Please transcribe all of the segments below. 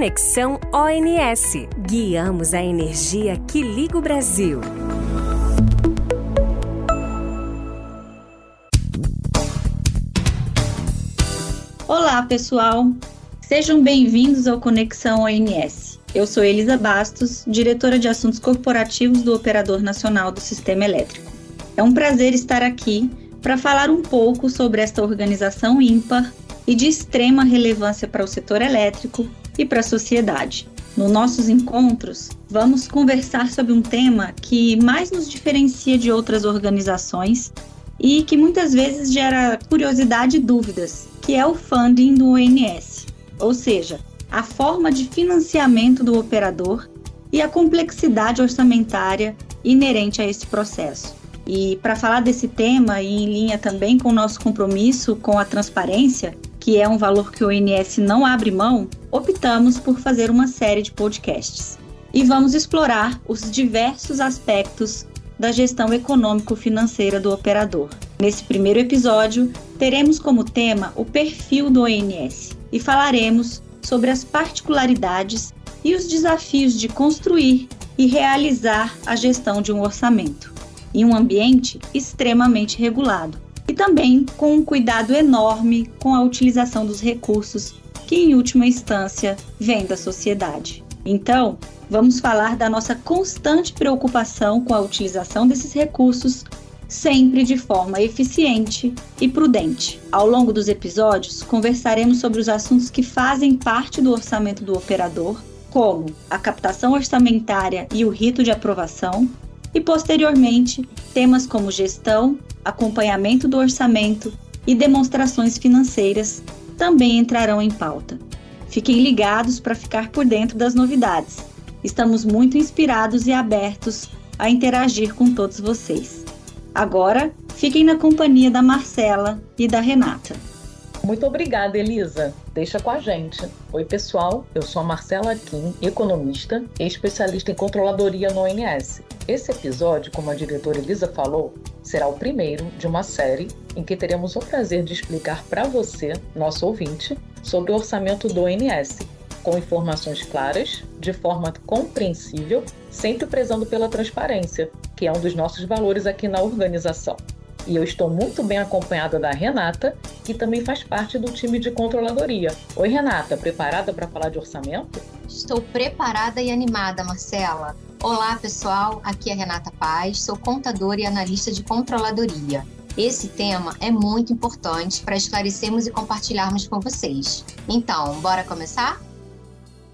Conexão ONS. Guiamos a energia que liga o Brasil. Olá, pessoal. Sejam bem-vindos ao Conexão ONS. Eu sou Elisa Bastos, diretora de assuntos corporativos do Operador Nacional do Sistema Elétrico. É um prazer estar aqui para falar um pouco sobre esta organização ímpar e de extrema relevância para o setor elétrico e para a sociedade. Nos nossos encontros, vamos conversar sobre um tema que mais nos diferencia de outras organizações e que muitas vezes gera curiosidade e dúvidas, que é o funding do ONS, ou seja, a forma de financiamento do operador e a complexidade orçamentária inerente a esse processo. E para falar desse tema e em linha também com o nosso compromisso com a transparência, que é um valor que o ONS não abre mão, optamos por fazer uma série de podcasts. E vamos explorar os diversos aspectos da gestão econômico-financeira do operador. Nesse primeiro episódio, teremos como tema o perfil do ONS e falaremos sobre as particularidades e os desafios de construir e realizar a gestão de um orçamento em um ambiente extremamente regulado e também com um cuidado enorme com a utilização dos recursos que, em última instância, vem da sociedade. Então, vamos falar da nossa constante preocupação com a utilização desses recursos, sempre de forma eficiente e prudente. Ao longo dos episódios, conversaremos sobre os assuntos que fazem parte do orçamento do operador, como a captação orçamentária e o rito de aprovação, e posteriormente temas como gestão, acompanhamento do orçamento e demonstrações financeiras também entrarão em pauta. Fiquem ligados para ficar por dentro das novidades. Estamos muito inspirados e abertos a interagir com todos vocês. Agora, fiquem na companhia da Marcela e da Renata. Muito obrigada, Elisa. Deixa com a gente. Oi, pessoal. Eu sou a Marcela Kim, economista e especialista em controladoria no ONS. Esse episódio, como a diretora Elisa falou, será o primeiro de uma série em que teremos o prazer de explicar para você, nosso ouvinte, sobre o orçamento do ONS, com informações claras, de forma compreensível, sempre prezando pela transparência, que é um dos nossos valores aqui na organização. E eu estou muito bem acompanhada da Renata, que também faz parte do time de controladoria. Oi, Renata, preparada para falar de orçamento? Estou preparada e animada, Marcela. Olá, pessoal. Aqui é Renata Paz, sou contadora e analista de controladoria. Esse tema é muito importante para esclarecermos e compartilharmos com vocês. Então, bora começar?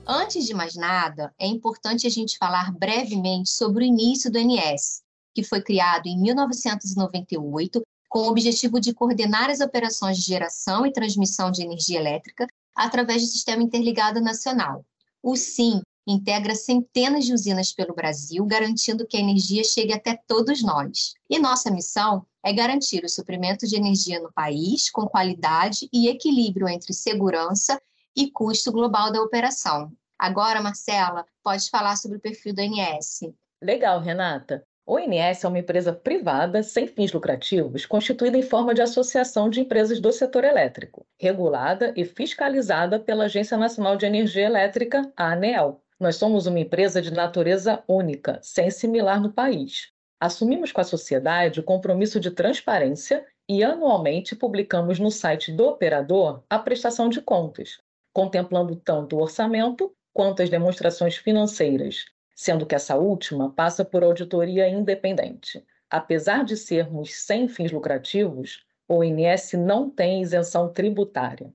Antes de mais nada, é importante a gente falar brevemente sobre o início do NS, que foi criado em 1998 com o objetivo de coordenar as operações de geração e transmissão de energia elétrica através do Sistema Interligado Nacional. O SIM integra centenas de usinas pelo Brasil, garantindo que a energia chegue até todos nós. E nossa missão é garantir o suprimento de energia no país com qualidade e equilíbrio entre segurança e custo global da operação. Agora, Marcela, pode falar sobre o perfil do ANS. Legal, Renata. O INS é uma empresa privada sem fins lucrativos, constituída em forma de associação de empresas do setor elétrico, regulada e fiscalizada pela Agência Nacional de Energia Elétrica, a ANEEL. Nós somos uma empresa de natureza única, sem similar no país. Assumimos com a sociedade o compromisso de transparência e anualmente publicamos no site do operador a prestação de contas, contemplando tanto o orçamento quanto as demonstrações financeiras, sendo que essa última passa por auditoria independente. Apesar de sermos sem fins lucrativos, o INS não tem isenção tributária.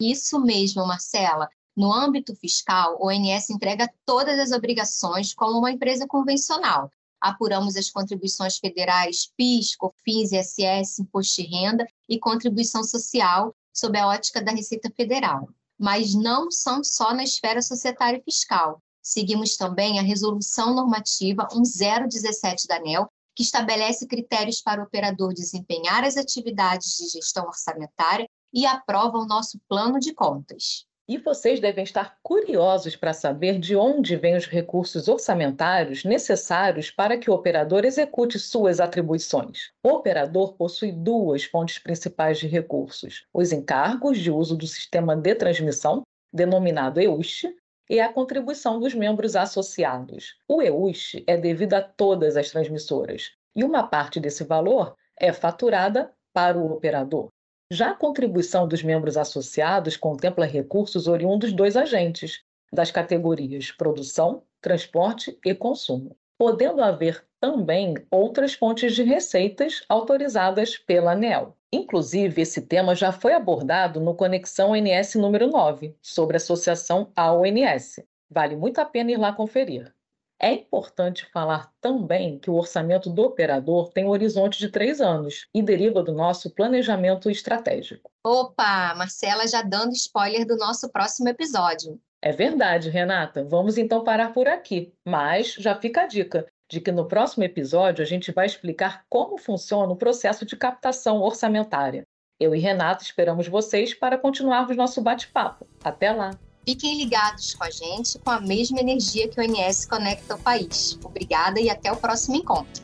Isso mesmo, Marcela. No âmbito fiscal, o INS entrega todas as obrigações como uma empresa convencional. Apuramos as contribuições federais PIS, COFINS, ISS, Imposto de Renda e contribuição social sob a ótica da Receita Federal. Mas não são só na esfera societária e fiscal. Seguimos também a Resolução Normativa 1017 da ANEL, que estabelece critérios para o operador desempenhar as atividades de gestão orçamentária e aprova o nosso plano de contas. E vocês devem estar curiosos para saber de onde vêm os recursos orçamentários necessários para que o operador execute suas atribuições. O operador possui duas fontes principais de recursos: os encargos de uso do sistema de transmissão, denominado EUST, e a contribuição dos membros associados. O EUST é devido a todas as transmissoras e uma parte desse valor é faturada para o operador. Já a contribuição dos membros associados contempla recursos oriundos dos agentes, das categorias produção, transporte e consumo, podendo haver também outras fontes de receitas autorizadas pela ANEL. Inclusive, esse tema já foi abordado no Conexão ONS número 9, sobre associação à ONS. Vale muito a pena ir lá conferir. É importante falar também que o orçamento do operador tem um horizonte de três anos e deriva do nosso planejamento estratégico. Opa, Marcela já dando spoiler do nosso próximo episódio. É verdade, Renata. Vamos então parar por aqui. Mas já fica a dica de que no próximo episódio a gente vai explicar como funciona o processo de captação orçamentária. Eu e Renata esperamos vocês para continuarmos nosso bate-papo. Até lá! Fiquem ligados com a gente com a mesma energia que o ONS conecta ao país. Obrigada e até o próximo encontro.